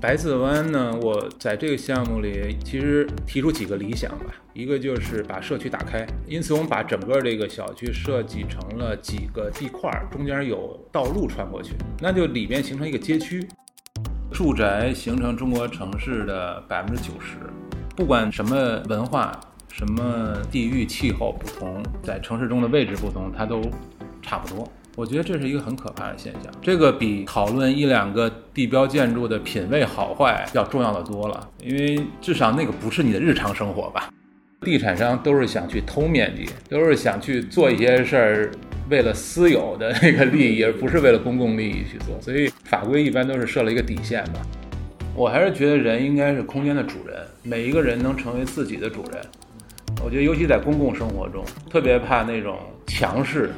白子湾呢，我在这个项目里其实提出几个理想吧，一个就是把社区打开，因此我们把整个这个小区设计成了几个地块，中间有道路穿过去，那就里面形成一个街区。住宅形成中国城市的百分之九十，不管什么文化、什么地域、气候不同，在城市中的位置不同，它都差不多。我觉得这是一个很可怕的现象，这个比讨论一两个地标建筑的品位好坏要重要的多了，因为至少那个不是你的日常生活吧。地产商都是想去偷面积，都是想去做一些事儿，为了私有的那个利益，而不是为了公共利益去做。所以法规一般都是设了一个底线吧。我还是觉得人应该是空间的主人，每一个人能成为自己的主人。我觉得尤其在公共生活中，特别怕那种强势。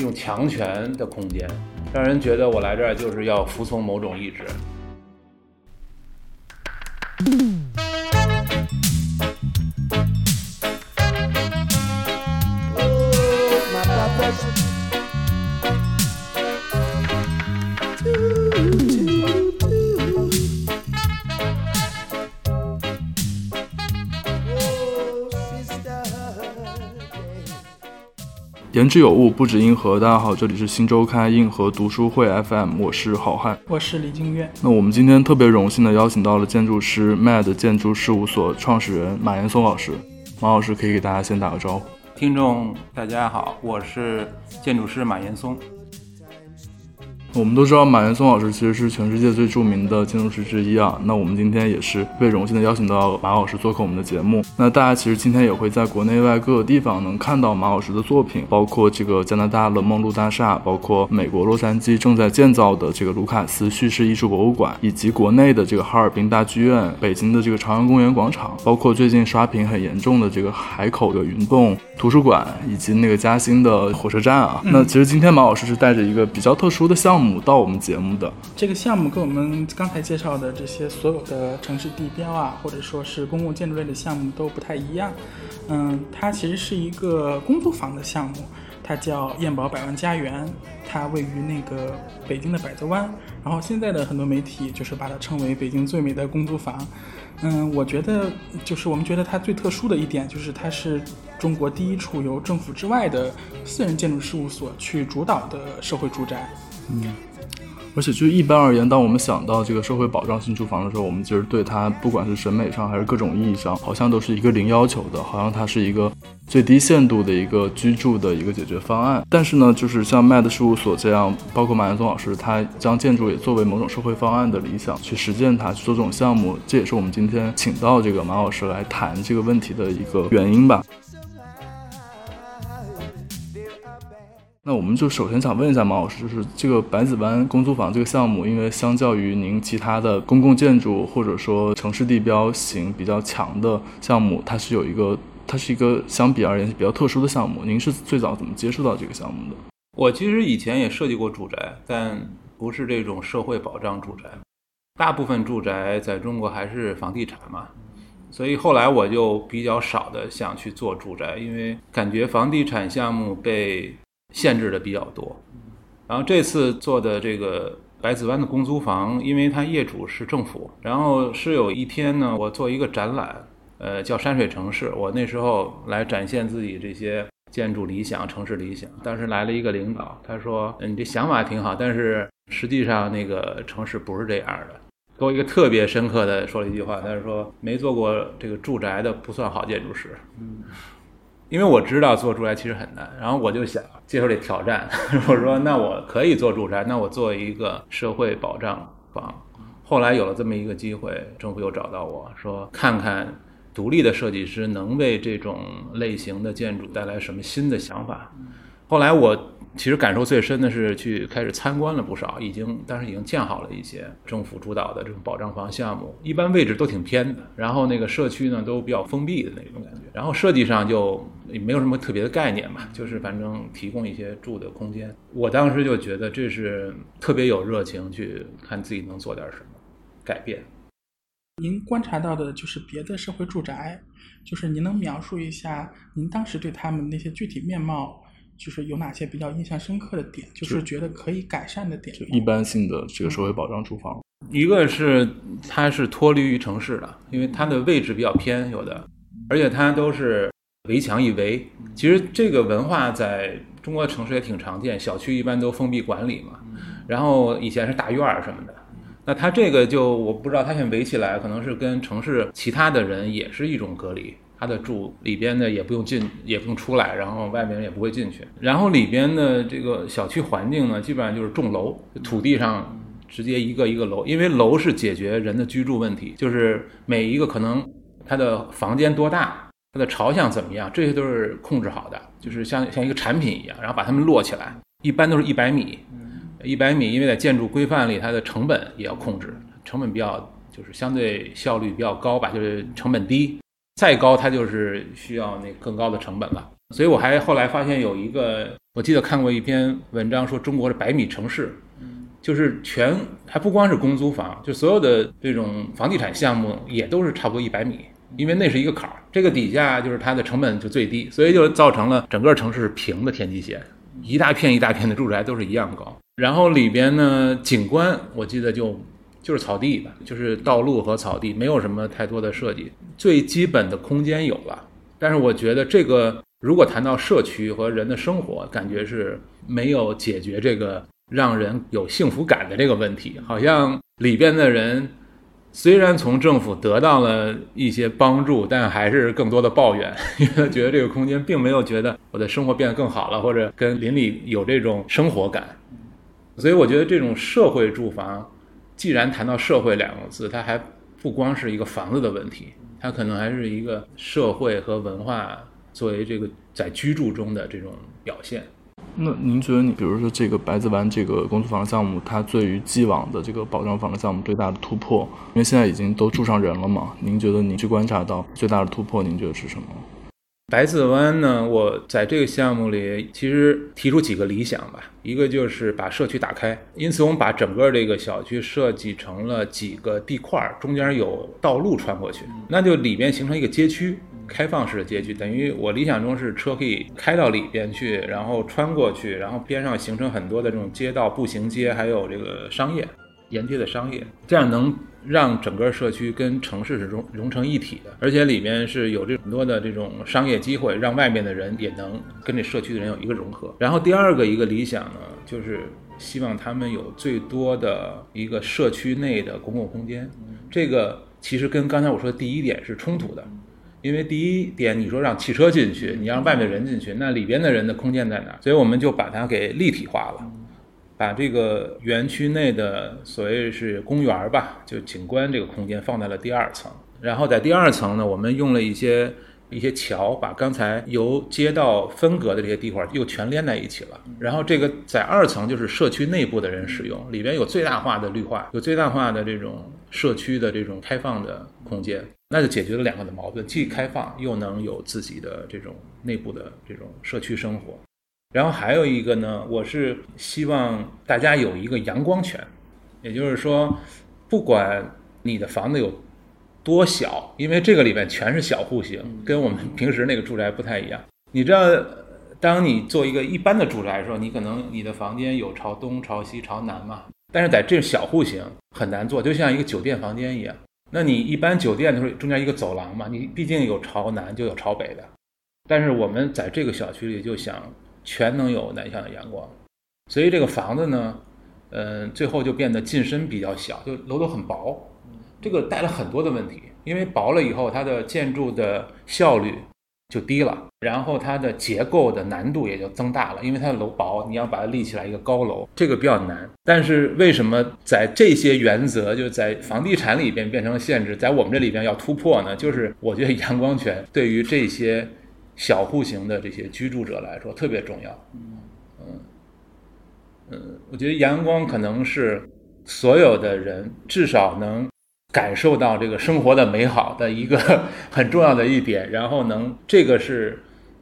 用强权的空间，让人觉得我来这儿就是要服从某种意志。言之有物，不止硬核。大家好，这里是新周刊硬核读书会 FM，我是好汉，我是李静月。那我们今天特别荣幸的邀请到了建筑师 MAD 建筑事务所创始人马岩松老师。马老师可以给大家先打个招呼。听众大家好，我是建筑师马岩松。我们都知道马岩松老师其实是全世界最著名的建筑师之一啊。那我们今天也是被荣幸的邀请到马老师做客我们的节目。那大家其实今天也会在国内外各个地方能看到马老师的作品，包括这个加拿大的梦露大厦，包括美国洛杉矶正在建造的这个卢卡斯叙事艺术博物馆，以及国内的这个哈尔滨大剧院、北京的这个朝阳公园广场，包括最近刷屏很严重的这个海口的云洞图书馆，以及那个嘉兴的火车站啊。那其实今天马老师是带着一个比较特殊的项目。到我们节目的这个项目跟我们刚才介绍的这些所有的城市地标啊，或者说是公共建筑类的项目都不太一样。嗯，它其实是一个公租房的项目，它叫燕宝百万家园，它位于那个北京的百子湾。然后现在的很多媒体就是把它称为北京最美的公租房。嗯，我觉得就是我们觉得它最特殊的一点就是它是中国第一处由政府之外的私人建筑事务所去主导的社会住宅。嗯，而且就一般而言，当我们想到这个社会保障性住房的时候，我们其实对它不管是审美上还是各种意义上，好像都是一个零要求的，好像它是一个最低限度的一个居住的一个解决方案。但是呢，就是像 MAD 事务所这样，包括马岩松老师，他将建筑也作为某种社会方案的理想去实践它，去做这种项目，这也是我们今天请到这个马老师来谈这个问题的一个原因吧。那我们就首先想问一下马老师，就是这个百子湾公租房这个项目，因为相较于您其他的公共建筑或者说城市地标型比较强的项目，它是有一个，它是一个相比而言比较特殊的项目。您是最早怎么接触到这个项目的？我其实以前也设计过住宅，但不是这种社会保障住宅。大部分住宅在中国还是房地产嘛，所以后来我就比较少的想去做住宅，因为感觉房地产项目被限制的比较多，然后这次做的这个百子湾的公租房，因为它业主是政府，然后是有一天呢，我做一个展览，呃，叫山水城市。我那时候来展现自己这些建筑理想、城市理想。当时来了一个领导，他说：“你这想法挺好，但是实际上那个城市不是这样的。”给我一个特别深刻的说了一句话，他说：“没做过这个住宅的不算好建筑师。”嗯。因为我知道做住宅其实很难，然后我就想接受这挑战。我说那我可以做住宅，那我做一个社会保障房。后来有了这么一个机会，政府又找到我说看看独立的设计师能为这种类型的建筑带来什么新的想法。后来我。其实感受最深的是去开始参观了不少，已经当时已经建好了一些政府主导的这种保障房项目，一般位置都挺偏的，然后那个社区呢都比较封闭的那种感觉，然后设计上就没有什么特别的概念嘛，就是反正提供一些住的空间。我当时就觉得这是特别有热情去看自己能做点什么改变。您观察到的就是别的社会住宅，就是您能描述一下您当时对他们那些具体面貌？就是有哪些比较印象深刻的点，就是觉得可以改善的点。就一般性的这个社会保障住房，一个是它是脱离于城市的，因为它的位置比较偏，有的，而且它都是围墙一围。其实这个文化在中国城市也挺常见，小区一般都封闭管理嘛。然后以前是大院儿什么的，那它这个就我不知道，它现在围起来，可能是跟城市其他的人也是一种隔离。他的住里边呢也不用进，也不用出来，然后外面人也不会进去。然后里边的这个小区环境呢，基本上就是种楼，土地上直接一个一个楼，因为楼是解决人的居住问题，就是每一个可能它的房间多大，它的朝向怎么样，这些都是控制好的，就是像像一个产品一样，然后把它们摞起来，一般都是一百米，一百米，因为在建筑规范里，它的成本也要控制，成本比较就是相对效率比较高吧，就是成本低。再高，它就是需要那更高的成本了。所以我还后来发现有一个，我记得看过一篇文章，说中国的百米城市，就是全还不光是公租房，就所有的这种房地产项目也都是差不多一百米，因为那是一个坎儿，这个底下就是它的成本就最低，所以就造成了整个城市是平的天际线，一大片一大片的住宅都是一样高。然后里边呢，景观我记得就。就是草地吧，就是道路和草地，没有什么太多的设计。最基本的空间有了，但是我觉得这个如果谈到社区和人的生活，感觉是没有解决这个让人有幸福感的这个问题。好像里边的人虽然从政府得到了一些帮助，但还是更多的抱怨，因为觉得这个空间并没有觉得我的生活变得更好了，或者跟邻里有这种生活感。所以我觉得这种社会住房。既然谈到社会两个字，它还不光是一个房子的问题，它可能还是一个社会和文化作为这个在居住中的这种表现。那您觉得，你比如说这个白子湾这个公租房项目，它对于既往的这个保障房的项目最大的突破，因为现在已经都住上人了嘛？您觉得您去观察到最大的突破，您觉得是什么？白子湾呢？我在这个项目里其实提出几个理想吧，一个就是把社区打开，因此我们把整个这个小区设计成了几个地块，中间有道路穿过去，那就里边形成一个街区，开放式的街区，等于我理想中是车可以开到里边去，然后穿过去，然后边上形成很多的这种街道、步行街，还有这个商业。沿街的商业，这样能让整个社区跟城市是融融成一体的，而且里面是有这很多的这种商业机会，让外面的人也能跟这社区的人有一个融合。然后第二个一个理想呢，就是希望他们有最多的一个社区内的公共空间。这个其实跟刚才我说的第一点是冲突的，因为第一点你说让汽车进去，你让外面人进去，那里边的人的空间在哪？所以我们就把它给立体化了。把这个园区内的所谓是公园吧，就景观这个空间放在了第二层，然后在第二层呢，我们用了一些一些桥，把刚才由街道分隔的这些地块又全连在一起了。然后这个在二层就是社区内部的人使用，里边有最大化的绿化，有最大化的这种社区的这种开放的空间，那就解决了两个的矛盾，既开放又能有自己的这种内部的这种社区生活。然后还有一个呢，我是希望大家有一个阳光权，也就是说，不管你的房子有多小，因为这个里面全是小户型，跟我们平时那个住宅不太一样。你知道，当你做一个一般的住宅的时候，你可能你的房间有朝东、朝西、朝南嘛，但是在这小户型很难做，就像一个酒店房间一样。那你一般酒店的时候，中间一个走廊嘛，你毕竟有朝南就有朝北的，但是我们在这个小区里就想。全能有南向的阳光，所以这个房子呢，嗯，最后就变得进深比较小，就楼都很薄，这个带了很多的问题。因为薄了以后，它的建筑的效率就低了，然后它的结构的难度也就增大了。因为它的楼薄，你要把它立起来一个高楼，这个比较难。但是为什么在这些原则就在房地产里边变成了限制，在我们这里边要突破呢？就是我觉得阳光权对于这些。小户型的这些居住者来说特别重要，嗯。嗯，我觉得阳光可能是所有的人至少能感受到这个生活的美好的一个 很重要的一点，然后能这个是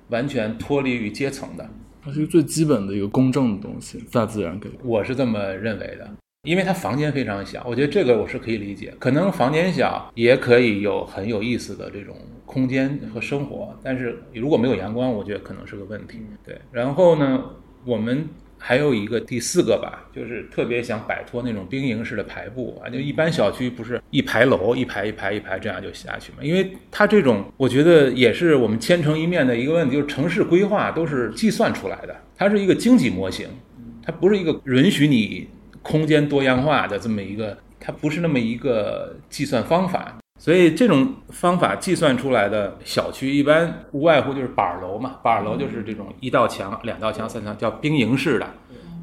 完全脱离于阶层的，它是一个最基本的一个公正的东西，大自然给，我是这么认为的。因为它房间非常小，我觉得这个我是可以理解。可能房间小也可以有很有意思的这种空间和生活，但是如果没有阳光，我觉得可能是个问题。对，然后呢，我们还有一个第四个吧，就是特别想摆脱那种兵营式的排布啊，就一般小区不是一排楼一排一排一排这样就下去嘛？因为它这种，我觉得也是我们千城一面的一个问题，就是城市规划都是计算出来的，它是一个经济模型，它不是一个允许你空间多样化的这么一个，它不是那么一个计算方法。所以这种方法计算出来的小区，一般无外乎就是板儿楼嘛。板儿楼就是这种一道墙、两道墙、三道叫兵营式的。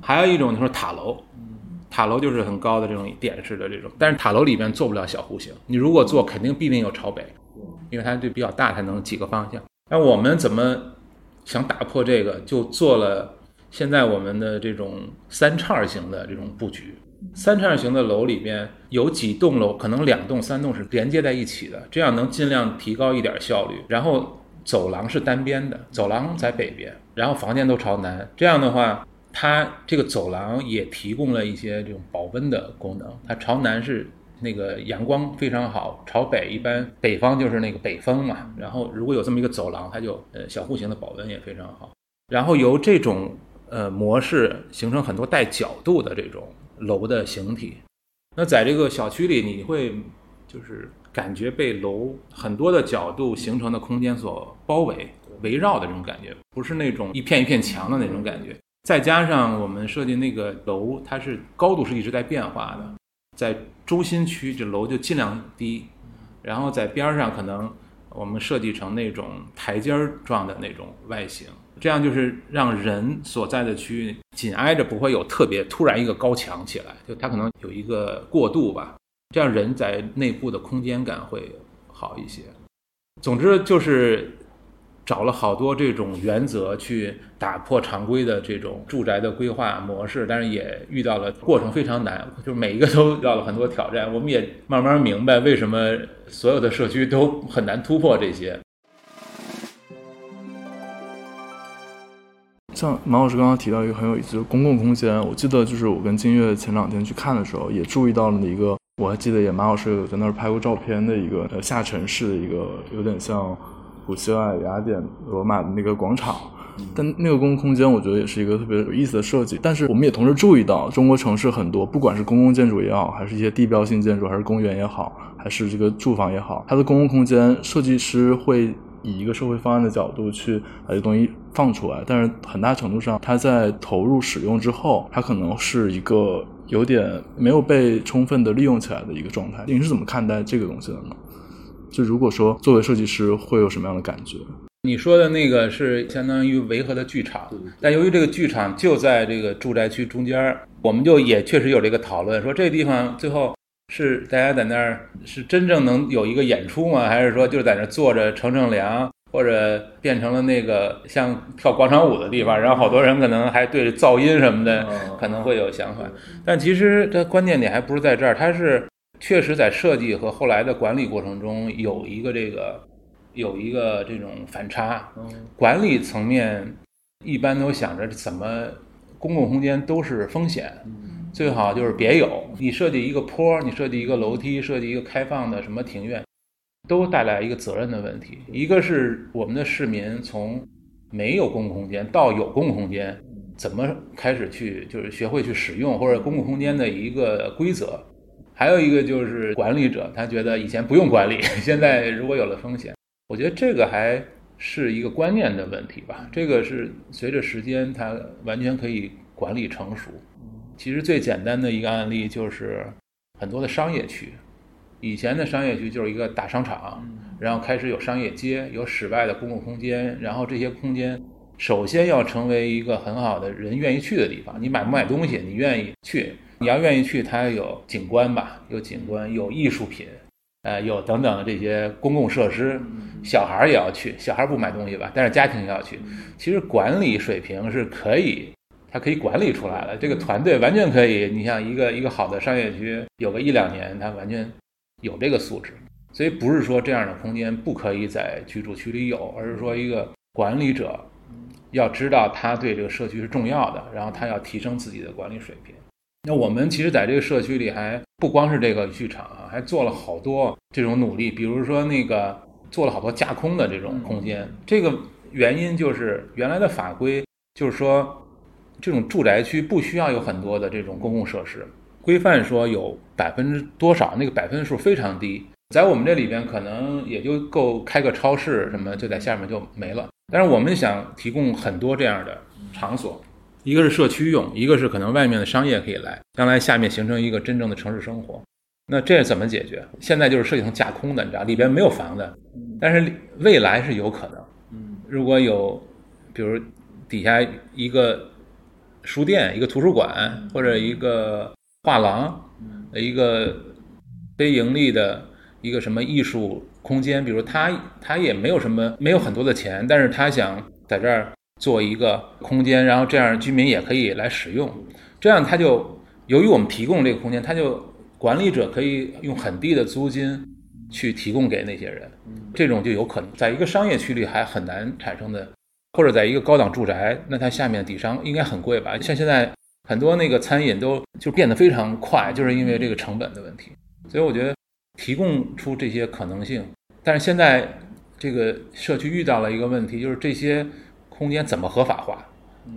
还有一种就是塔楼，塔楼就是很高的这种点式的这种。但是塔楼里边做不了小户型，你如果做，肯定必定有朝北，因为它就比较大，才能几个方向。那我们怎么想打破这个？就做了现在我们的这种三叉型的这种布局。三叉型的楼里边有几栋楼，可能两栋、三栋是连接在一起的，这样能尽量提高一点效率。然后走廊是单边的，走廊在北边，然后房间都朝南。这样的话，它这个走廊也提供了一些这种保温的功能。它朝南是那个阳光非常好，朝北一般北方就是那个北风嘛。然后如果有这么一个走廊，它就呃小户型的保温也非常好。然后由这种呃模式形成很多带角度的这种。楼的形体，那在这个小区里，你会就是感觉被楼很多的角度形成的空间所包围、围绕的这种感觉，不是那种一片一片墙的那种感觉。再加上我们设计那个楼，它是高度是一直在变化的，在中心区这楼就尽量低，然后在边上可能我们设计成那种台阶儿状的那种外形。这样就是让人所在的区域紧挨着，不会有特别突然一个高墙起来，就它可能有一个过渡吧。这样人在内部的空间感会好一些。总之就是找了好多这种原则去打破常规的这种住宅的规划模式，但是也遇到了过程非常难，就是每一个都遇到了很多挑战。我们也慢慢明白为什么所有的社区都很难突破这些。像马老师刚刚提到一个很有意思，就是公共空间。我记得就是我跟金月前两天去看的时候，也注意到了一个，我还记得也马老师有在那儿拍过照片的一个呃下沉式的一个，有点像古希腊、雅典、罗马的那个广场。但那个公共空间，我觉得也是一个特别有意思的设计。但是我们也同时注意到，中国城市很多，不管是公共建筑也好，还是一些地标性建筑，还是公园也好，还是这个住房也好，它的公共空间设计师会。以一个社会方案的角度去把这东西放出来，但是很大程度上，它在投入使用之后，它可能是一个有点没有被充分的利用起来的一个状态。您是怎么看待这个东西的呢？就如果说作为设计师，会有什么样的感觉？你说的那个是相当于维和的剧场，但由于这个剧场就在这个住宅区中间，我们就也确实有这个讨论，说这个地方最后。是大家在那儿是真正能有一个演出吗？还是说就在那坐着乘乘凉，或者变成了那个像跳广场舞的地方？然后好多人可能还对噪音什么的可能会有想法。但其实它关键点还不是在这儿，它是确实在设计和后来的管理过程中有一个这个有一个这种反差。管理层面一般都想着怎么公共空间都是风险。最好就是别有，你设计一个坡，你设计一个楼梯，设计一个开放的什么庭院，都带来一个责任的问题。一个是我们的市民从没有公共空间到有公共空间，怎么开始去就是学会去使用或者公共空间的一个规则。还有一个就是管理者，他觉得以前不用管理，现在如果有了风险，我觉得这个还是一个观念的问题吧。这个是随着时间，它完全可以管理成熟。其实最简单的一个案例就是很多的商业区，以前的商业区就是一个大商场，然后开始有商业街，有室外的公共空间，然后这些空间首先要成为一个很好的人愿意去的地方。你买不买东西，你愿意去，你要愿意去，它有景观吧，有景观，有艺术品，呃，有等等的这些公共设施，小孩也要去，小孩不买东西吧，但是家庭也要去。其实管理水平是可以。它可以管理出来了，这个团队完全可以。你像一个一个好的商业区，有个一两年，它完全有这个素质。所以不是说这样的空间不可以在居住区里有，而是说一个管理者要知道他对这个社区是重要的，然后他要提升自己的管理水平。那我们其实在这个社区里还不光是这个剧场啊，还做了好多这种努力，比如说那个做了好多架空的这种空间。这个原因就是原来的法规就是说。这种住宅区不需要有很多的这种公共设施，规范说有百分之多少，那个百分数非常低，在我们这里边可能也就够开个超市什么，就在下面就没了。但是我们想提供很多这样的场所，一个是社区用，一个是可能外面的商业可以来，将来下面形成一个真正的城市生活。那这怎么解决？现在就是设计成架空的，你知道，里边没有房子，但是未来是有可能。如果有，比如底下一个书店、一个图书馆或者一个画廊，一个非盈利的一个什么艺术空间，比如他他也没有什么没有很多的钱，但是他想在这儿做一个空间，然后这样居民也可以来使用，这样他就由于我们提供这个空间，他就管理者可以用很低的租金去提供给那些人，这种就有可能在一个商业区里还很难产生的。或者在一个高档住宅，那它下面底商应该很贵吧？像现在很多那个餐饮都就变得非常快，就是因为这个成本的问题。所以我觉得提供出这些可能性，但是现在这个社区遇到了一个问题，就是这些空间怎么合法化？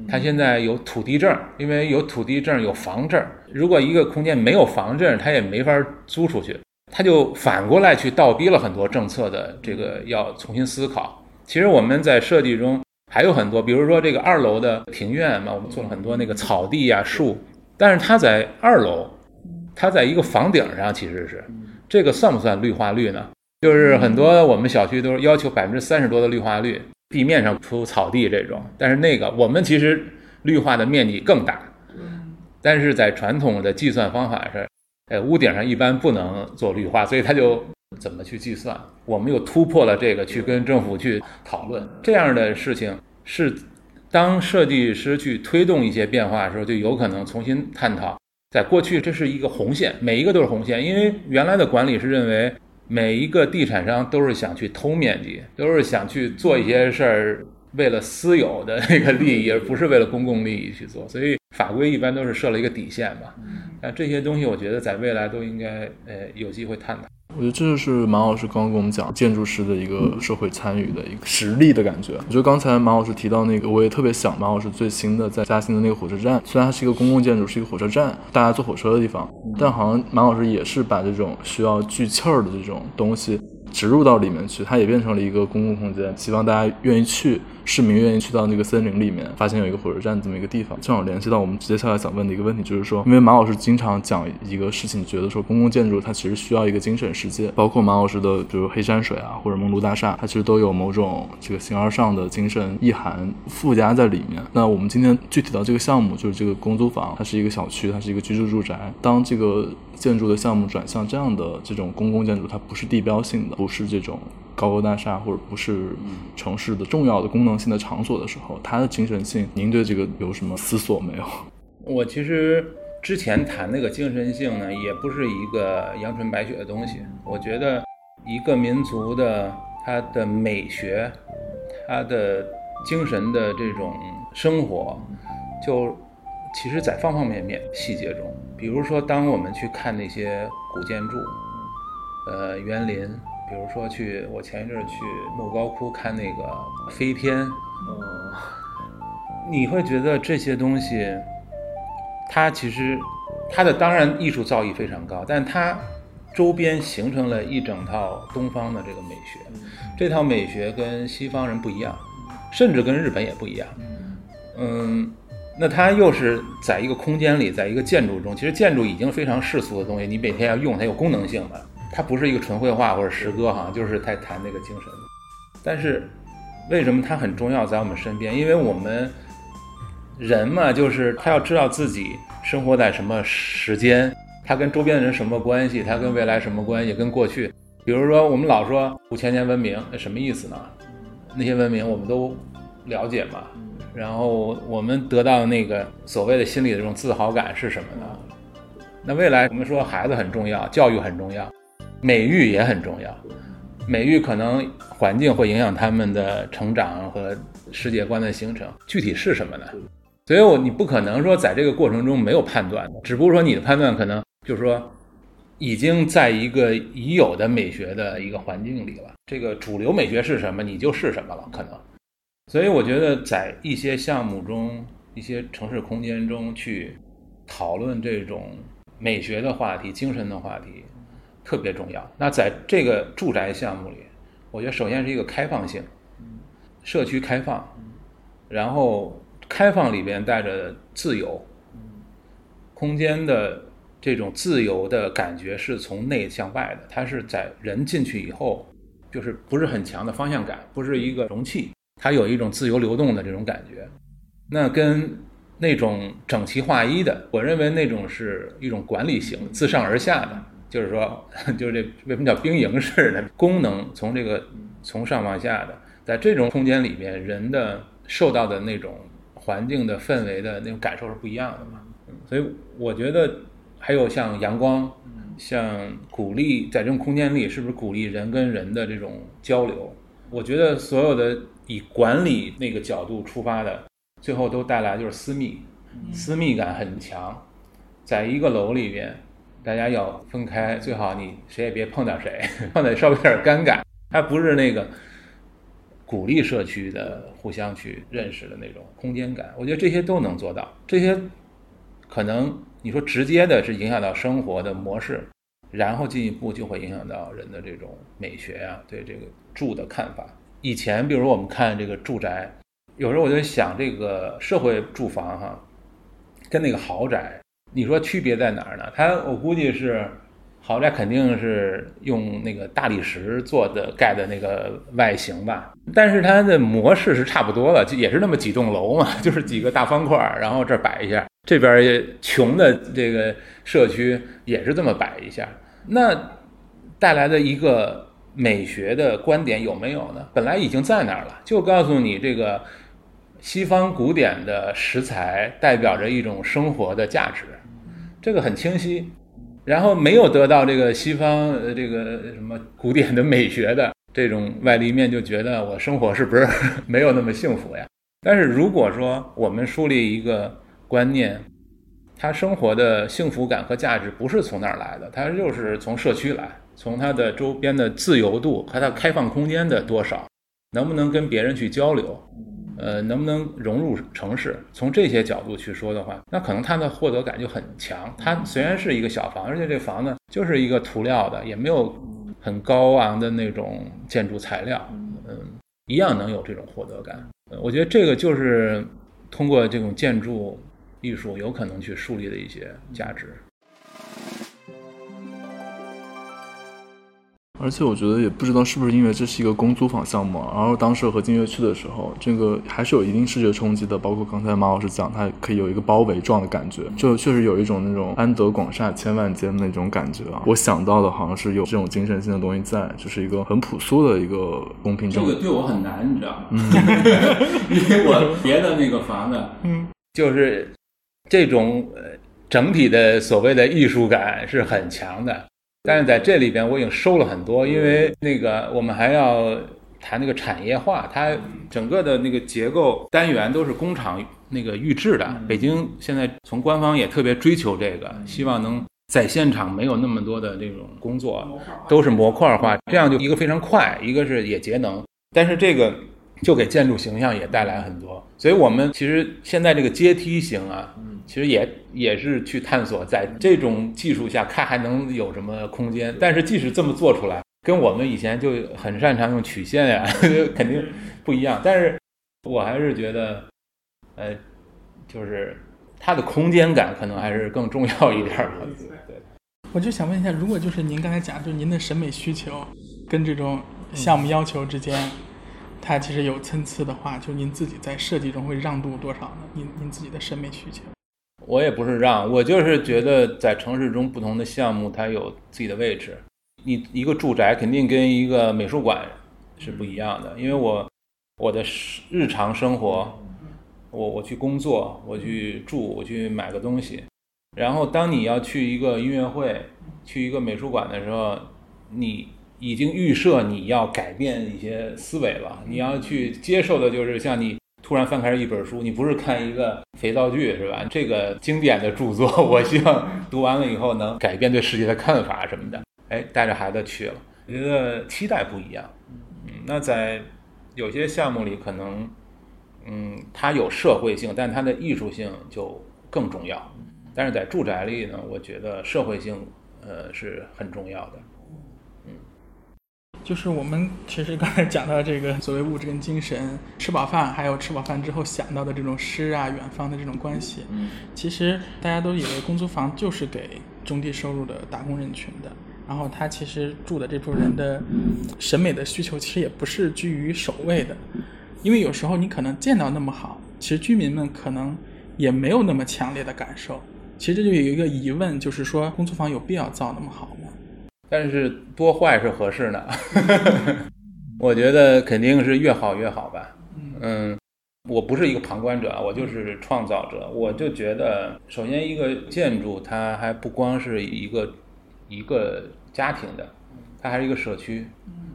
它现在有土地证，因为有土地证有房证。如果一个空间没有房证，它也没法租出去，它就反过来去倒逼了很多政策的这个要重新思考。其实我们在设计中。还有很多，比如说这个二楼的庭院嘛，我们做了很多那个草地呀、树，但是它在二楼，它在一个房顶上，其实是这个算不算绿化率呢？就是很多我们小区都是要求百分之三十多的绿化率，地面上铺草地这种，但是那个我们其实绿化的面积更大，但是在传统的计算方法上，呃，屋顶上一般不能做绿化，所以它就。怎么去计算？我们又突破了这个，去跟政府去讨论这样的事情。是当设计师去推动一些变化的时候，就有可能重新探讨。在过去，这是一个红线，每一个都是红线，因为原来的管理是认为每一个地产商都是想去偷面积，都是想去做一些事儿，为了私有的那个利益，而不是为了公共利益去做。所以法规一般都是设了一个底线吧。那这些东西，我觉得在未来都应该呃有机会探讨。我觉得这就是马老师刚刚跟我们讲建筑师的一个社会参与的一个实力的感觉。我觉得刚才马老师提到那个，我也特别想马老师最新的在嘉兴的那个火车站，虽然它是一个公共建筑，是一个火车站，大家坐火车的地方，但好像马老师也是把这种需要聚气儿的这种东西植入到里面去，它也变成了一个公共空间，希望大家愿意去。市民愿意去到那个森林里面，发现有一个火车站这么一个地方，正好联系到我们接下来想问的一个问题，就是说，因为马老师经常讲一个事情，觉得说公共建筑它其实需要一个精神世界，包括马老师的，比如黑山水啊，或者梦都大厦，它其实都有某种这个形而上的精神意涵附加在里面。那我们今天具体到这个项目，就是这个公租房，它是一个小区，它是一个居住住宅。当这个建筑的项目转向这样的这种公共建筑，它不是地标性的，不是这种。高楼大厦或者不是城市的重要的功能性的场所的时候，它的精神性，您对这个有什么思索没有？我其实之前谈那个精神性呢，也不是一个阳春白雪的东西。我觉得一个民族的它的美学，它的精神的这种生活，就其实在方方面面细节中。比如说，当我们去看那些古建筑，呃，园林。比如说去，我前一阵去莫高窟看那个飞天，嗯，你会觉得这些东西，它其实它的当然艺术造诣非常高，但它周边形成了一整套东方的这个美学，这套美学跟西方人不一样，甚至跟日本也不一样，嗯，那它又是在一个空间里，在一个建筑中，其实建筑已经非常世俗的东西，你每天要用它有功能性的。它不是一个纯绘画或者诗歌哈，就是在谈那个精神。但是为什么它很重要在我们身边？因为我们人嘛，就是他要知道自己生活在什么时间，他跟周边的人什么关系，他跟未来什么关系，跟过去。比如说，我们老说五千年文明，那什么意思呢？那些文明我们都了解嘛。然后我们得到那个所谓的心理的这种自豪感是什么呢？那未来我们说孩子很重要，教育很重要。美育也很重要，美育可能环境会影响他们的成长和世界观的形成，具体是什么呢？所以，我你不可能说在这个过程中没有判断的，只不过说你的判断可能就是说，已经在一个已有的美学的一个环境里了。这个主流美学是什么，你就是什么了，可能。所以，我觉得在一些项目中，一些城市空间中去讨论这种美学的话题、精神的话题，特别重要。那在这个住宅项目里，我觉得首先是一个开放性，社区开放，然后开放里边带着自由，空间的这种自由的感觉是从内向外的，它是在人进去以后，就是不是很强的方向感，不是一个容器，它有一种自由流动的这种感觉。那跟那种整齐划一的，我认为那种是一种管理型，自上而下的，就是说，就是这为什么叫兵营式的功能，从这个从上往下的，在这种空间里面，人的受到的那种环境的氛围的那种感受是不一样的嘛。所以我觉得还有像阳光，像鼓励在这种空间里，是不是鼓励人跟人的这种交流？我觉得所有的以管理那个角度出发的。最后都带来就是私密，私密感很强，在一个楼里边，大家要分开，最好你谁也别碰到谁，碰到稍微有点尴尬。它不是那个鼓励社区的互相去认识的那种空间感，我觉得这些都能做到。这些可能你说直接的是影响到生活的模式，然后进一步就会影响到人的这种美学啊，对这个住的看法。以前比如我们看这个住宅。有时候我就想，这个社会住房哈，跟那个豪宅，你说区别在哪儿呢？它我估计是豪宅肯定是用那个大理石做的盖的那个外形吧，但是它的模式是差不多的，就也是那么几栋楼嘛，就是几个大方块，然后这摆一下，这边穷的这个社区也是这么摆一下，那带来的一个美学的观点有没有呢？本来已经在那儿了，就告诉你这个。西方古典的石材代表着一种生活的价值，这个很清晰。然后没有得到这个西方呃这个什么古典的美学的这种外立面，就觉得我生活是不是 没有那么幸福呀？但是如果说我们树立一个观念，他生活的幸福感和价值不是从哪儿来的，他就是从社区来，从他的周边的自由度和他开放空间的多少，能不能跟别人去交流？呃，能不能融入城市？从这些角度去说的话，那可能它的获得感就很强。它虽然是一个小房，而且这房子就是一个涂料的，也没有很高昂的那种建筑材料，嗯，一样能有这种获得感。我觉得这个就是通过这种建筑艺术有可能去树立的一些价值。而且我觉得也不知道是不是因为这是一个公租房项目，然后当时和金月去的时候，这个还是有一定视觉冲击的。包括刚才马老师讲，它可以有一个包围状的感觉，就确实有一种那种安得广厦千万间的那种感觉啊。我想到的好像是有这种精神性的东西在，就是一个很朴素的一个公平正。这个对我很难，你知道吗？因为我别的那个房子，嗯，就是这种整体的所谓的艺术感是很强的。但是在这里边，我已经收了很多，因为那个我们还要谈那个产业化，它整个的那个结构单元都是工厂那个预制的。北京现在从官方也特别追求这个，希望能在现场没有那么多的这种工作，都是模块化，这样就一个非常快，一个是也节能，但是这个就给建筑形象也带来很多。所以我们其实现在这个阶梯型啊。其实也也是去探索，在这种技术下看还能有什么空间。但是即使这么做出来，跟我们以前就很擅长用曲线呀，肯定不一样。但是我还是觉得，呃，就是它的空间感可能还是更重要一点。对，我就想问一下，如果就是您刚才讲，就是您的审美需求跟这种项目要求之间，它其实有参差的话，就您自己在设计中会让渡多少呢？您您自己的审美需求？我也不是让，我就是觉得在城市中不同的项目它有自己的位置。你一个住宅肯定跟一个美术馆是不一样的，因为我我的日常生活，我我去工作，我去住，我去买个东西。然后当你要去一个音乐会，去一个美术馆的时候，你已经预设你要改变一些思维了，你要去接受的就是像你。突然翻开一本书，你不是看一个肥皂剧是吧？这个经典的著作，我希望读完了以后能改变对世界的看法什么的。哎，带着孩子去了，我觉得期待不一样。嗯，那在有些项目里，可能嗯，它有社会性，但它的艺术性就更重要。但是在住宅里呢，我觉得社会性呃是很重要的。就是我们其实刚才讲到这个所谓物质跟精神，吃饱饭，还有吃饱饭之后想到的这种诗啊、远方的这种关系。嗯，其实大家都以为公租房就是给中低收入的打工人群的，然后他其实住的这部分人的审美的需求其实也不是居于首位的，因为有时候你可能见到那么好，其实居民们可能也没有那么强烈的感受。其实这就有一个疑问，就是说公租房有必要造那么好吗？但是多坏是合适的，我觉得肯定是越好越好吧。嗯，我不是一个旁观者，我就是创造者。我就觉得，首先一个建筑它还不光是一个一个家庭的，它还是一个社区，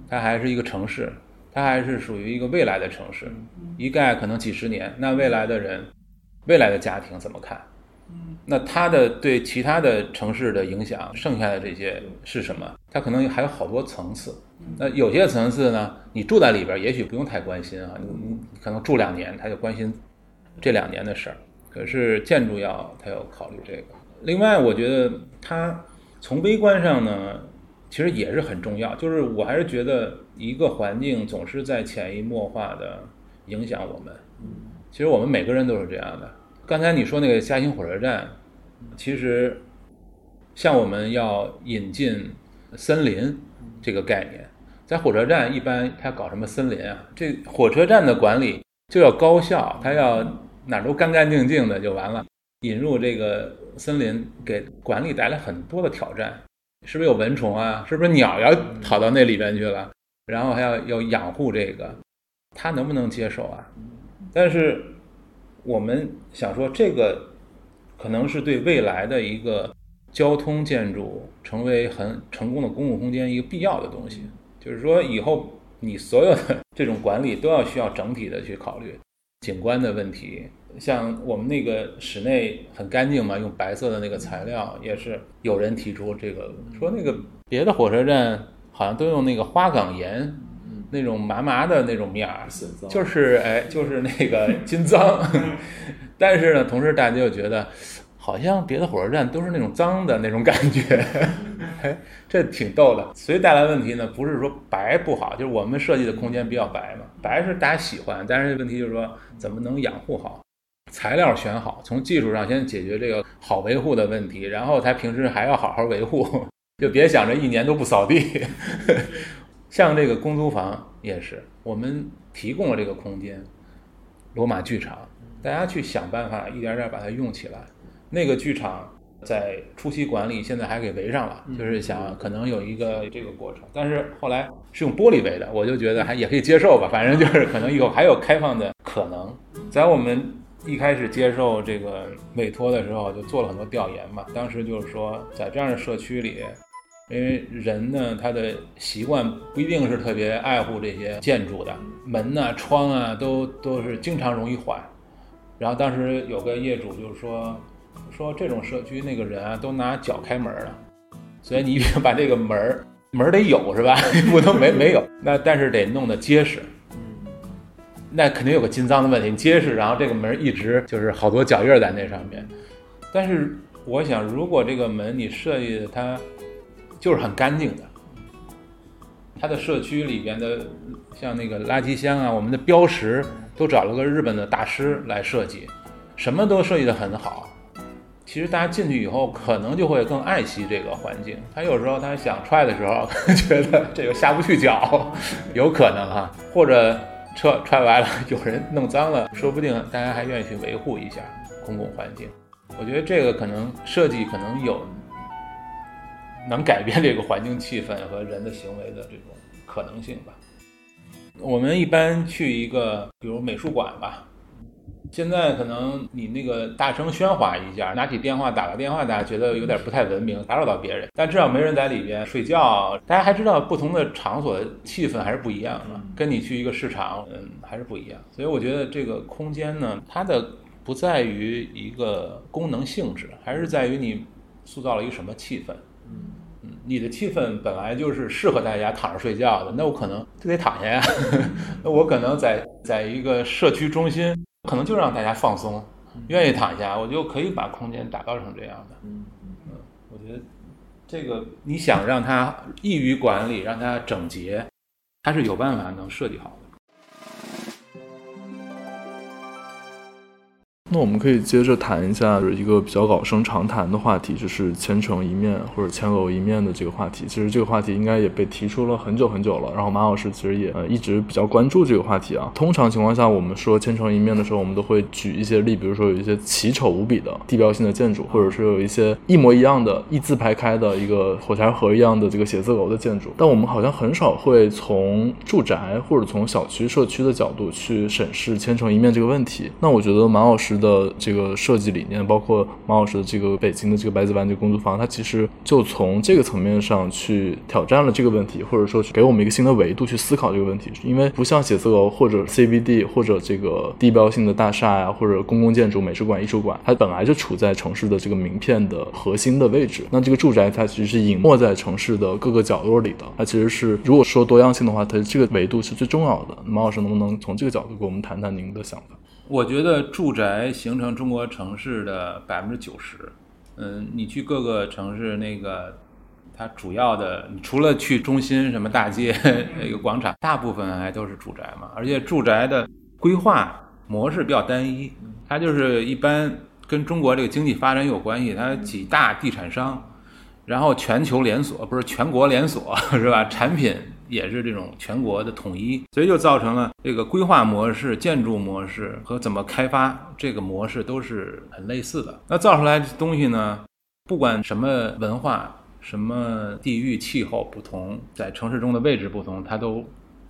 它还是一个城市，它还是属于一个未来的城市，一盖可能几十年，那未来的人，未来的家庭怎么看？那它的对其他的城市的影响，剩下的这些是什么？它可能还有好多层次。那有些层次呢，你住在里边，也许不用太关心啊。你你可能住两年，他就关心这两年的事儿。可是建筑要他要考虑这个。另外，我觉得它从微观上呢，其实也是很重要。就是我还是觉得一个环境总是在潜移默化的影响我们。其实我们每个人都是这样的。刚才你说那个嘉兴火车站，其实像我们要引进森林这个概念，在火车站一般它搞什么森林啊？这火车站的管理就要高效，它要哪都干干净净的就完了。引入这个森林给管理带来很多的挑战，是不是有蚊虫啊？是不是鸟要跑到那里边去了？然后还要要养护这个，他能不能接受啊？但是。我们想说，这个可能是对未来的一个交通建筑成为很成功的公共空间一个必要的东西。就是说，以后你所有的这种管理都要需要整体的去考虑景观的问题。像我们那个室内很干净嘛，用白色的那个材料，也是有人提出这个说，那个别的火车站好像都用那个花岗岩。那种麻麻的那种面儿，就是哎，就是那个金脏。但是呢，同时大家又觉得，好像别的火车站都是那种脏的那种感觉，哎，这挺逗的。所以带来问题呢，不是说白不好，就是我们设计的空间比较白嘛，白是大家喜欢，但是问题就是说怎么能养护好，材料选好，从技术上先解决这个好维护的问题，然后他平时还要好好维护，就别想着一年都不扫地。像这个公租房也是，我们提供了这个空间，罗马剧场，大家去想办法一点点把它用起来。那个剧场在初期管理，现在还给围上了，就是想可能有一个这个过程。但是后来是用玻璃围的，我就觉得还也可以接受吧。反正就是可能以后还有开放的可能。在我们一开始接受这个委托的时候，就做了很多调研嘛。当时就是说，在这样的社区里。因为人呢，他的习惯不一定是特别爱护这些建筑的门呐、窗啊，都都是经常容易坏。然后当时有个业主就是说，说这种社区那个人啊，都拿脚开门了，所以你把这个门门得有是吧？不能没没有，那但是得弄得结实。那肯定有个金脏的问题，结实，然后这个门一直就是好多脚印在那上面。但是我想，如果这个门你设计的它。就是很干净的，它的社区里边的像那个垃圾箱啊，我们的标识都找了个日本的大师来设计，什么都设计的很好。其实大家进去以后，可能就会更爱惜这个环境。他有时候他想踹的时候，觉得这个下不去脚，有可能哈，或者车踹歪了，有人弄脏了，说不定大家还愿意去维护一下公共环境。我觉得这个可能设计可能有。能改变这个环境气氛和人的行为的这种可能性吧。我们一般去一个，比如美术馆吧，现在可能你那个大声喧哗一下，拿起电话打个电话，大家觉得有点不太文明，打扰到别人。但至少没人在里边睡觉，大家还知道不同的场所的气氛还是不一样的，跟你去一个市场，嗯，还是不一样。所以我觉得这个空间呢，它的不在于一个功能性质，还是在于你塑造了一个什么气氛。嗯，你的气氛本来就是适合大家躺着睡觉的，那我可能就得躺下呀。那我可能在在一个社区中心，可能就让大家放松，愿意躺下，我就可以把空间打造成这样的。嗯嗯，我觉得这个你想让它易于管理，让它整洁，它是有办法能设计好的。那我们可以接着谈一下就是一个比较老生常谈的话题，就是千城一面或者千楼一面的这个话题。其实这个话题应该也被提出了很久很久了。然后马老师其实也呃一直比较关注这个话题啊。通常情况下，我们说千城一面的时候，我们都会举一些例，比如说有一些奇丑无比的地标性的建筑，或者是有一些一模一样的一字排开的一个火柴盒一样的这个写字楼的建筑。但我们好像很少会从住宅或者从小区社区的角度去审视千城一面这个问题。那我觉得马老师。的这个设计理念，包括马老师的这个北京的这个白子湾这个公租房，它其实就从这个层面上去挑战了这个问题，或者说给我们一个新的维度去思考这个问题。因为不像写字楼或者 CBD 或者这个地标性的大厦呀，或者公共建筑、美术馆、艺术馆，它本来就处在城市的这个名片的核心的位置。那这个住宅它其实是隐没在城市的各个角落里的。它其实是如果说多样性的话，它这个维度是最重要的。马老师能不能从这个角度给我们谈谈您的想法？我觉得住宅形成中国城市的百分之九十。嗯，你去各个城市，那个它主要的，除了去中心什么大街 那个广场，大部分还都是住宅嘛。而且住宅的规划模式比较单一，它就是一般跟中国这个经济发展有关系，它几大地产商，然后全球连锁，不是全国连锁 是吧？产品。也是这种全国的统一，所以就造成了这个规划模式、建筑模式和怎么开发这个模式都是很类似的。那造出来的东西呢，不管什么文化、什么地域、气候不同，在城市中的位置不同，它都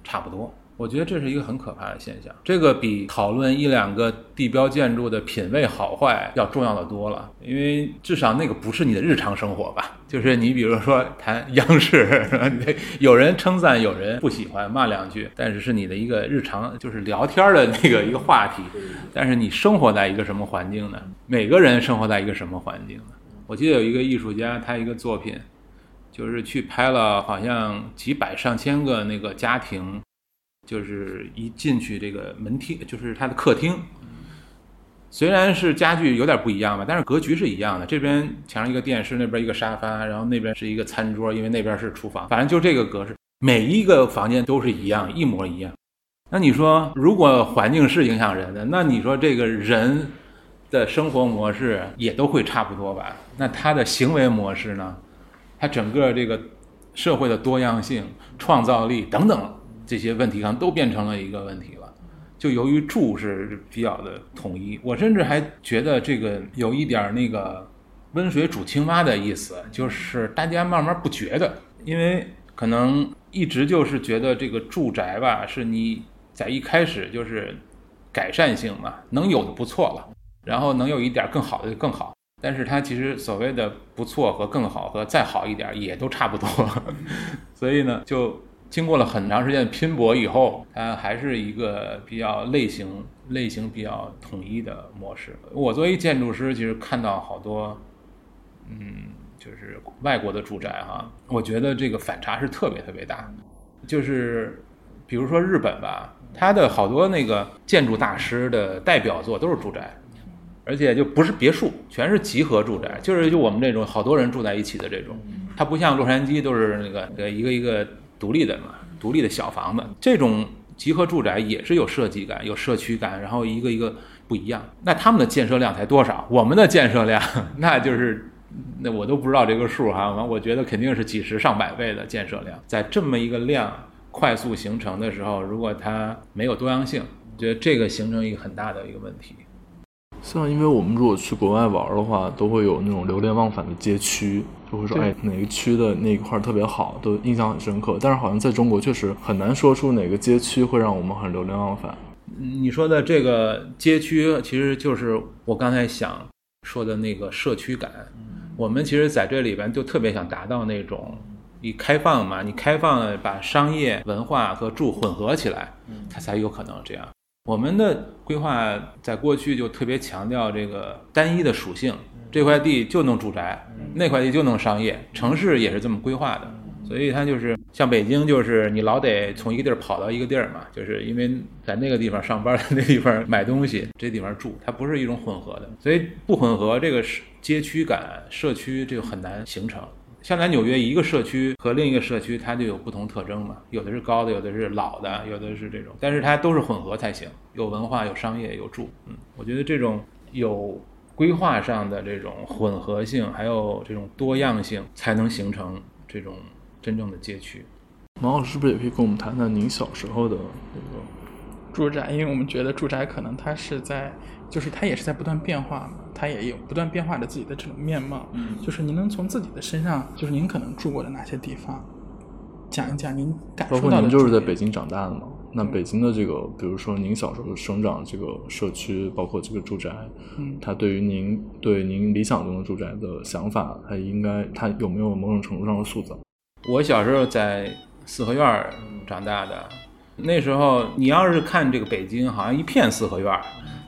差不多。我觉得这是一个很可怕的现象，这个比讨论一两个地标建筑的品位好坏要重要的多了，因为至少那个不是你的日常生活吧？就是你比如说谈央视，有人称赞，有人不喜欢，骂两句，但是是你的一个日常，就是聊天的那个一个话题。但是你生活在一个什么环境呢？每个人生活在一个什么环境呢？我记得有一个艺术家，他一个作品，就是去拍了好像几百上千个那个家庭。就是一进去这个门厅，就是他的客厅，虽然是家具有点不一样吧，但是格局是一样的。这边墙上一个电视，那边一个沙发，然后那边是一个餐桌，因为那边是厨房，反正就这个格式，每一个房间都是一样，一模一样。那你说，如果环境是影响人的，那你说这个人的生活模式也都会差不多吧？那他的行为模式呢？他整个这个社会的多样性、创造力等等。这些问题上都变成了一个问题了，就由于住是比较的统一，我甚至还觉得这个有一点那个温水煮青蛙的意思，就是大家慢慢不觉得，因为可能一直就是觉得这个住宅吧，是你在一开始就是改善性嘛，能有的不错了，然后能有一点更好的就更好，但是它其实所谓的不错和更好和再好一点也都差不多，所以呢就。经过了很长时间的拼搏以后，它还是一个比较类型类型比较统一的模式。我作为建筑师，其实看到好多，嗯，就是外国的住宅哈，我觉得这个反差是特别特别大。就是比如说日本吧，它的好多那个建筑大师的代表作都是住宅，而且就不是别墅，全是集合住宅，就是就我们这种好多人住在一起的这种。它不像洛杉矶都是那个一个一个。独立的嘛，独立的小房子，这种集合住宅也是有设计感、有社区感，然后一个一个不一样。那他们的建设量才多少？我们的建设量，那就是那我都不知道这个数哈。完，我觉得肯定是几十上百倍的建设量。在这么一个量快速形成的时候，如果它没有多样性，我觉得这个形成一个很大的一个问题。像因为我们如果去国外玩的话，都会有那种流连忘返的街区，就会说哎哪个区的那一块特别好，都印象很深刻。但是好像在中国确实很难说出哪个街区会让我们很流连忘返。你说的这个街区，其实就是我刚才想说的那个社区感。我们其实在这里边就特别想达到那种，你开放嘛，你开放把商业文化和住混合起来，它才有可能这样。我们的规划在过去就特别强调这个单一的属性，这块地就弄住宅，那块地就弄商业，城市也是这么规划的。所以它就是像北京，就是你老得从一个地儿跑到一个地儿嘛，就是因为在那个地方上班，那地方买东西，这地方住，它不是一种混合的。所以不混合，这个街区感、社区这个很难形成。像在纽约，一个社区和另一个社区，它就有不同特征嘛，有的是高的，有的是老的，有的是这种，但是它都是混合才行，有文化、有商业、有住。嗯，我觉得这种有规划上的这种混合性，还有这种多样性，才能形成这种。真正的街区，毛老师是不是也可以跟我们谈谈您小时候的那个住宅？因为我们觉得住宅可能它是在，就是它也是在不断变化嘛，它也有不断变化着自己的这种面貌。嗯，就是您能从自己的身上，就是您可能住过的哪些地方，讲一讲您感受到的。包括您就是在北京长大的嘛？那北京的这个，比如说您小时候生长这个社区，包括这个住宅，嗯，它对于您对您理想中的住宅的想法，它应该它有没有某种程度上的塑造？我小时候在四合院长大的，那时候你要是看这个北京，好像一片四合院，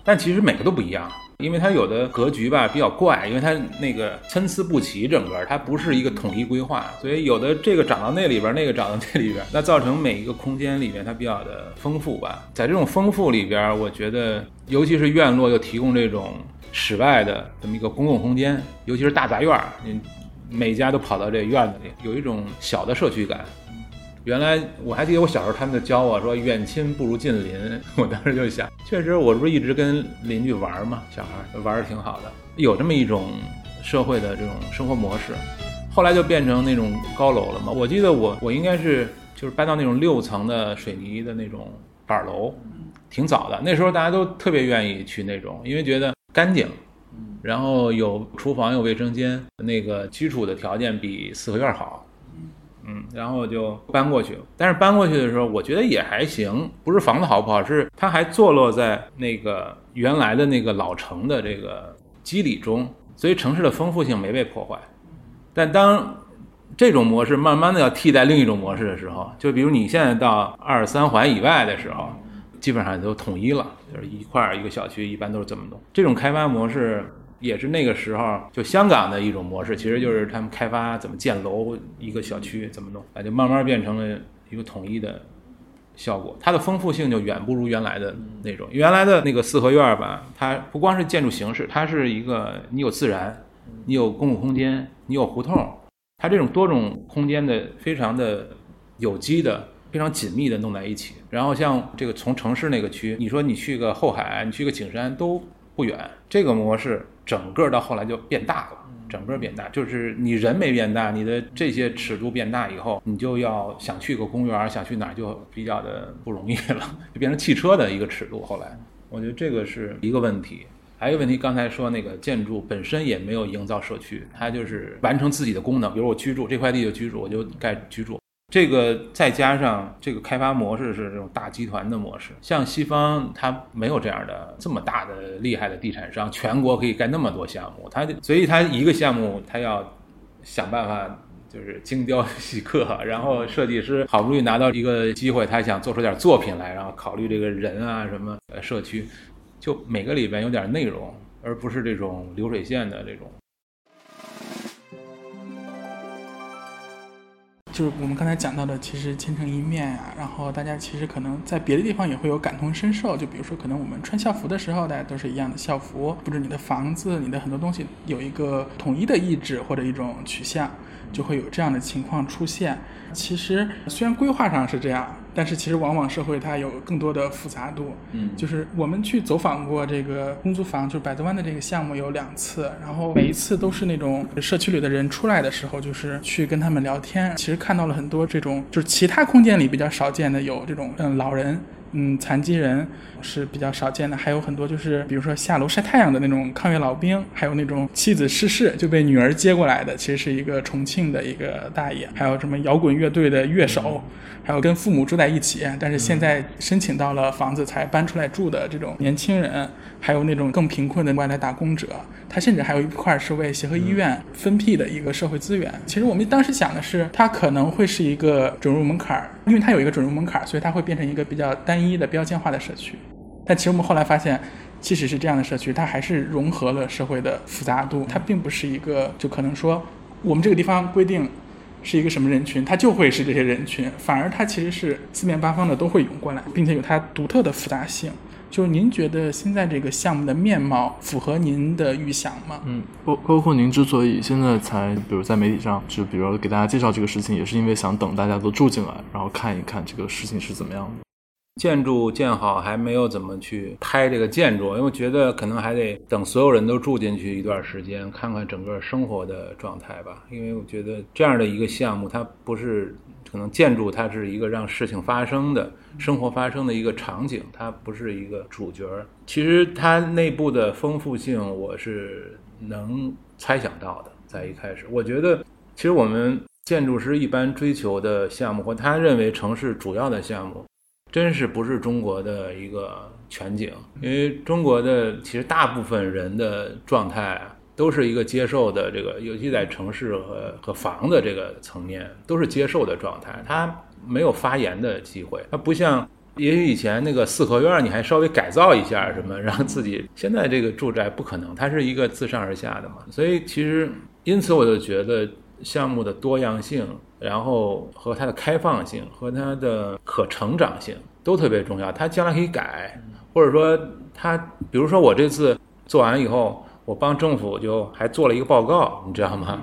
但其实每个都不一样，因为它有的格局吧比较怪，因为它那个参差不齐，整个它不是一个统一规划，所以有的这个长到那里边，那个长到这里边，那造成每一个空间里面它比较的丰富吧。在这种丰富里边，我觉得尤其是院落又提供这种室外的这么一个公共空间，尤其是大杂院，嗯。每家都跑到这院子里，有一种小的社区感。原来我还记得我小时候，他们就教我说“远亲不如近邻”。我当时就想，确实，我不是一直跟邻居玩嘛，小孩玩的挺好的，有这么一种社会的这种生活模式。后来就变成那种高楼了嘛。我记得我我应该是就是搬到那种六层的水泥的那种板楼，挺早的。那时候大家都特别愿意去那种，因为觉得干净。然后有厨房，有卫生间，那个基础的条件比四合院好，嗯，然后就搬过去。但是搬过去的时候，我觉得也还行，不是房子好不好，是它还坐落在那个原来的那个老城的这个基底中，所以城市的丰富性没被破坏。但当这种模式慢慢的要替代另一种模式的时候，就比如你现在到二三环以外的时候，基本上都统一了，就是一块一个小区，一般都是这么弄。这种开发模式。也是那个时候，就香港的一种模式，其实就是他们开发怎么建楼，一个小区怎么弄，啊，就慢慢变成了一个统一的效果。它的丰富性就远不如原来的那种。原来的那个四合院吧，它不光是建筑形式，它是一个你有自然，你有公共空间，你有胡同，它这种多种空间的非常的有机的、非常紧密的弄在一起。然后像这个从城市那个区，你说你去个后海，你去个景山都不远，这个模式。整个到后来就变大了，整个变大，就是你人没变大，你的这些尺度变大以后，你就要想去个公园，想去哪儿就比较的不容易了，就变成汽车的一个尺度。后来，我觉得这个是一个问题，还有一个问题，刚才说那个建筑本身也没有营造社区，它就是完成自己的功能，比如我居住这块地就居住，我就盖居住。这个再加上这个开发模式是这种大集团的模式，像西方它没有这样的这么大的厉害的地产商，全国可以盖那么多项目，它所以它一个项目它要想办法就是精雕细刻，然后设计师好不容易拿到一个机会，他想做出点作品来，然后考虑这个人啊什么呃社区，就每个里边有点内容，而不是这种流水线的这种。就是我们刚才讲到的，其实千城一面呀，然后大家其实可能在别的地方也会有感同身受。就比如说，可能我们穿校服的时候，大家都是一样的校服，或者你的房子，你的很多东西有一个统一的意志或者一种取向。就会有这样的情况出现。其实虽然规划上是这样，但是其实往往社会它有更多的复杂度。嗯，就是我们去走访过这个公租房，就是百子湾的这个项目有两次，然后每一次都是那种社区里的人出来的时候，就是去跟他们聊天。其实看到了很多这种，就是其他空间里比较少见的，有这种嗯老人。嗯，残疾人是比较少见的，还有很多就是，比如说下楼晒太阳的那种抗越老兵，还有那种妻子逝世就被女儿接过来的，其实是一个重庆的一个大爷，还有什么摇滚乐队的乐手，还有跟父母住在一起，但是现在申请到了房子才搬出来住的这种年轻人，还有那种更贫困的外来打工者。他甚至还有一块是为协和医院分辟的一个社会资源。其实我们当时想的是，它可能会是一个准入门槛儿，因为它有一个准入门槛，所以它会变成一个比较单一的标签化的社区。但其实我们后来发现，即使是这样的社区，它还是融合了社会的复杂度，它并不是一个就可能说我们这个地方规定是一个什么人群，它就会是这些人群，反而它其实是四面八方的都会涌过来，并且有它独特的复杂性。就是您觉得现在这个项目的面貌符合您的预想吗？嗯，包包括您之所以现在才，比如在媒体上，就比如给大家介绍这个事情，也是因为想等大家都住进来，然后看一看这个事情是怎么样的。建筑建好还没有怎么去拍这个建筑，因为我觉得可能还得等所有人都住进去一段时间，看看整个生活的状态吧。因为我觉得这样的一个项目，它不是可能建筑，它是一个让事情发生的。生活发生的一个场景，它不是一个主角儿。其实它内部的丰富性，我是能猜想到的。在一开始，我觉得，其实我们建筑师一般追求的项目，或他认为城市主要的项目，真是不是中国的一个全景。因为中国的其实大部分人的状态，都是一个接受的这个，尤其在城市和和房的这个层面，都是接受的状态。它没有发言的机会，它不像，也许以前那个四合院，你还稍微改造一下什么，让自己。现在这个住宅不可能，它是一个自上而下的嘛。所以其实，因此我就觉得项目的多样性，然后和它的开放性和它的可成长性都特别重要。它将来可以改，或者说它，比如说我这次做完以后，我帮政府就还做了一个报告，你知道吗？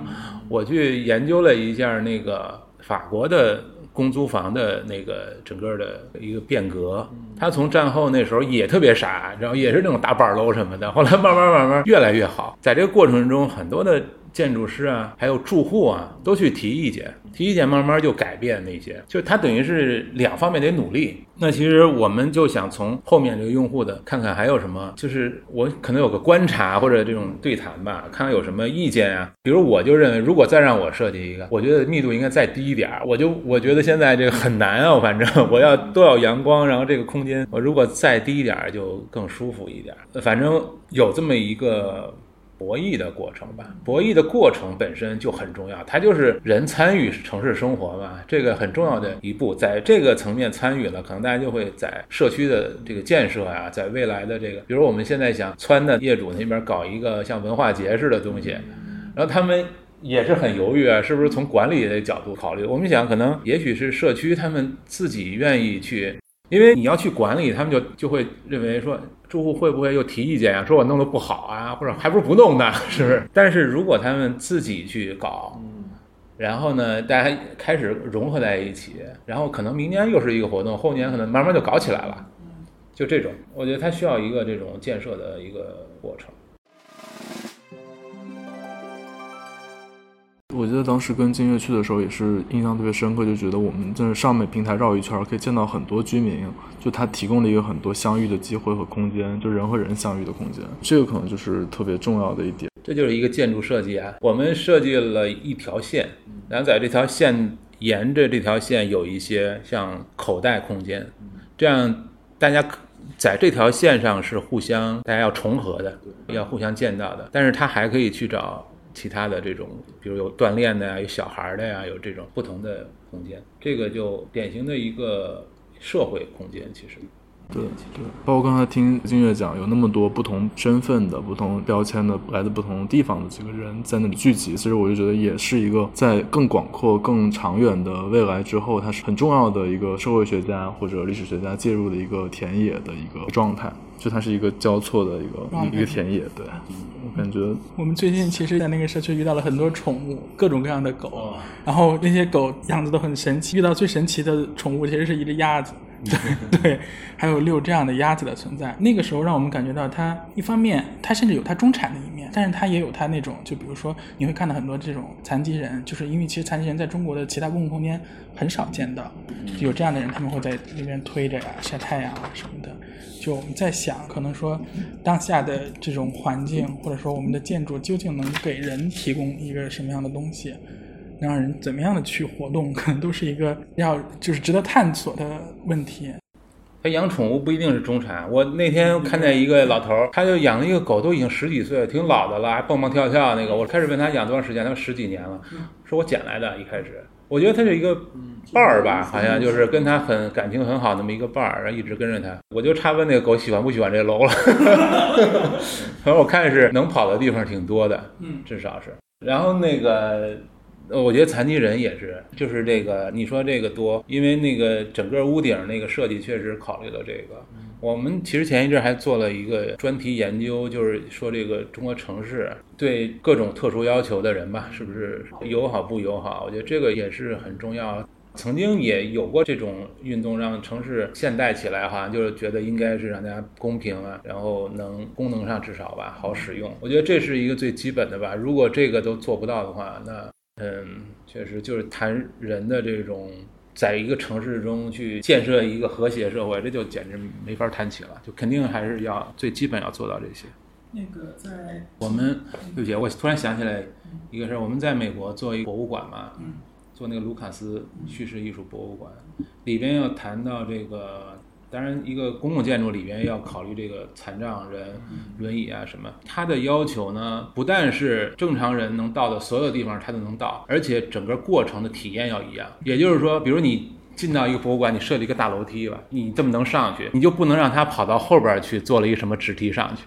我去研究了一下那个法国的。公租房的那个整个的一个变革，他从战后那时候也特别傻，然后也是那种大板楼什么的，后来慢慢慢慢越来越好，在这个过程中，很多的。建筑师啊，还有住户啊，都去提意见，提意见慢慢就改变那些，就他等于是两方面得努力。那其实我们就想从后面这个用户的看看还有什么，就是我可能有个观察或者这种对谈吧，看看有什么意见啊。比如我就认为，如果再让我设计一个，我觉得密度应该再低一点儿。我就我觉得现在这个很难啊，反正我要都要阳光，然后这个空间我如果再低一点儿就更舒服一点。反正有这么一个。博弈的过程吧，博弈的过程本身就很重要，它就是人参与城市生活嘛，这个很重要的一步，在这个层面参与了，可能大家就会在社区的这个建设呀，在未来的这个，比如我们现在想汆的业主那边搞一个像文化节似的东西，然后他们也是很犹豫啊，是不是从管理的角度考虑？我们想，可能也许是社区他们自己愿意去。因为你要去管理，他们就就会认为说住户会不会又提意见啊？说我弄得不好啊，或者还不如不弄呢，是不是？但是如果他们自己去搞，然后呢，大家开始融合在一起，然后可能明年又是一个活动，后年可能慢慢就搞起来了，就这种，我觉得它需要一个这种建设的一个过程。我记得当时跟金月去的时候也是印象特别深刻，就觉得我们在上面平台绕一圈，可以见到很多居民，就他提供了一个很多相遇的机会和空间，就人和人相遇的空间，这个可能就是特别重要的一点。这就是一个建筑设计啊，我们设计了一条线，然后在这条线沿着这条线有一些像口袋空间，这样大家在这条线上是互相大家要重合的，要互相见到的，但是他还可以去找。其他的这种，比如有锻炼的呀，有小孩的呀，有这种不同的空间，这个就典型的一个社会空间，其实。对对，包括刚才听金月讲，有那么多不同身份的、不同标签的、来自不同地方的几个人在那里聚集，其实我就觉得也是一个在更广阔、更长远的未来之后，它是很重要的一个社会学家或者历史学家介入的一个田野的一个状态，就它是一个交错的一个一个田野。对，我感觉我们最近其实，在那个社区遇到了很多宠物，各种各样的狗，然后那些狗样子都很神奇。遇到最神奇的宠物，其实是一只鸭子。对，还有六这样的鸭子的存在，那个时候让我们感觉到它一方面，它甚至有它中产的一面，但是它也有它那种，就比如说你会看到很多这种残疾人，就是因为其实残疾人在中国的其他公共空间很少见到，有这样的人，他们会在那边推着呀、晒太阳啊什么的。就我们在想，可能说当下的这种环境，或者说我们的建筑究竟能给人提供一个什么样的东西？让人怎么样的去活动，可能都是一个要就是值得探索的问题。他养宠物不一定是中产。我那天看见一个老头儿，他就养了一个狗，都已经十几岁了，挺老的了，还蹦蹦跳跳那个。我开始问他养多长时间，他说十几年了，说我捡来的。一开始。我觉得他是一个伴儿吧，好像就是跟他很感情很好那么一个伴儿，然后一直跟着他。我就差问那个狗喜欢不喜欢这楼了。反正我看是能跑的地方挺多的，嗯，至少是。然后那个，呃我觉得残疾人也是，就是这个你说这个多，因为那个整个屋顶那个设计确实考虑了这个。我们其实前一阵还做了一个专题研究，就是说这个中国城市对各种特殊要求的人吧，是不是友好不友好？我觉得这个也是很重要。曾经也有过这种运动，让城市现代起来，好像就是觉得应该是让大家公平啊，然后能功能上至少吧好使用。我觉得这是一个最基本的吧。如果这个都做不到的话，那嗯，确实就是谈人的这种。在一个城市中去建设一个和谐社会，这就简直没法谈起了。就肯定还是要最基本要做到这些。那个在我们对不起，我突然想起来一个事儿，我们在美国做一个博物馆嘛，嗯做那个卢卡斯叙事艺术博物馆，里边要谈到这个，当然一个公共建筑里边要考虑这个残障人、轮椅啊什么，它的要求呢，不但是正常人能到的所有地方它都能到，而且整个过程的体验要一样。也就是说，比如你。进到一个博物馆，你设立一个大楼梯吧，你这么能上去，你就不能让他跑到后边去做了一个什么直梯上去。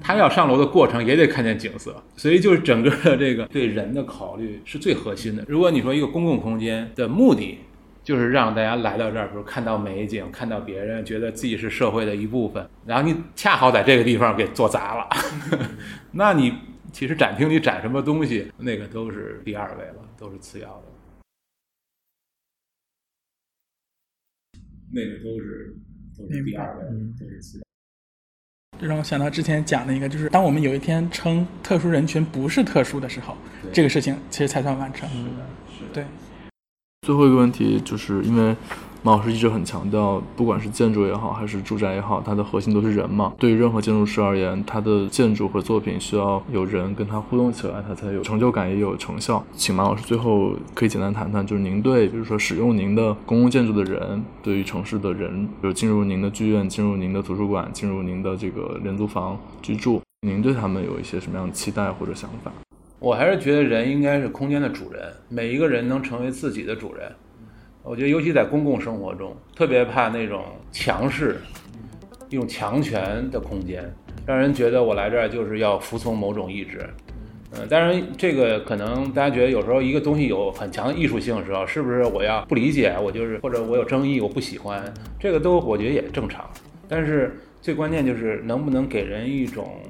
他要上楼的过程也得看见景色，所以就是整个的这个对人的考虑是最核心的。如果你说一个公共空间的目的就是让大家来到这儿，比如看到美景，看到别人，觉得自己是社会的一部分，然后你恰好在这个地方给做砸了，那你其实展厅里展什么东西，那个都是第二位了，都是次要的。那个都是都是第二位，都是次要。这让我想到之前讲的一个，就是当我们有一天称特殊人群不是特殊的时候，这个事情其实才算完成。是的，是的。对，最后一个问题，就是因为马老师一直很强调，不管是建筑也好，还是住宅也好，它的核心都是人嘛。对于任何建筑师而言，他的建筑和作品需要有人跟他互动起来，他才有成就感，也有成效。请马老师最后可以简单谈谈，就是您对，比如说使用您的公共建筑的人，对于城市的人，比如进入您的剧院、进入您的图书馆、进入您的这个廉租房居住，您对他们有一些什么样的期待或者想法？我还是觉得人应该是空间的主人，每一个人能成为自己的主人。我觉得，尤其在公共生活中，特别怕那种强势、一种强权的空间，让人觉得我来这儿就是要服从某种意志。嗯，当然，这个可能大家觉得有时候一个东西有很强的艺术性的时候，是不是我要不理解，我就是或者我有争议，我不喜欢，这个都我觉得也正常。但是最关键就是能不能给人一种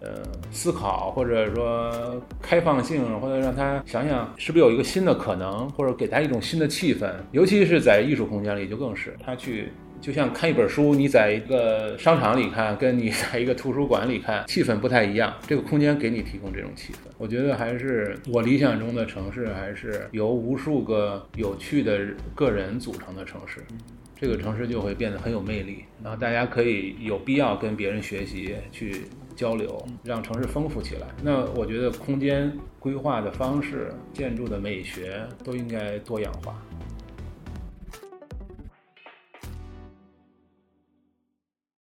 呃思考，或者说开放性，或者让他想想是不是有一个新的可能，或者给他一种新的气氛，尤其是在艺术空间里就更是他去。就像看一本书，你在一个商场里看，跟你在一个图书馆里看，气氛不太一样。这个空间给你提供这种气氛，我觉得还是我理想中的城市，还是由无数个有趣的个人组成的城市。这个城市就会变得很有魅力，然后大家可以有必要跟别人学习，去交流，让城市丰富起来。那我觉得空间规划的方式、建筑的美学都应该多样化。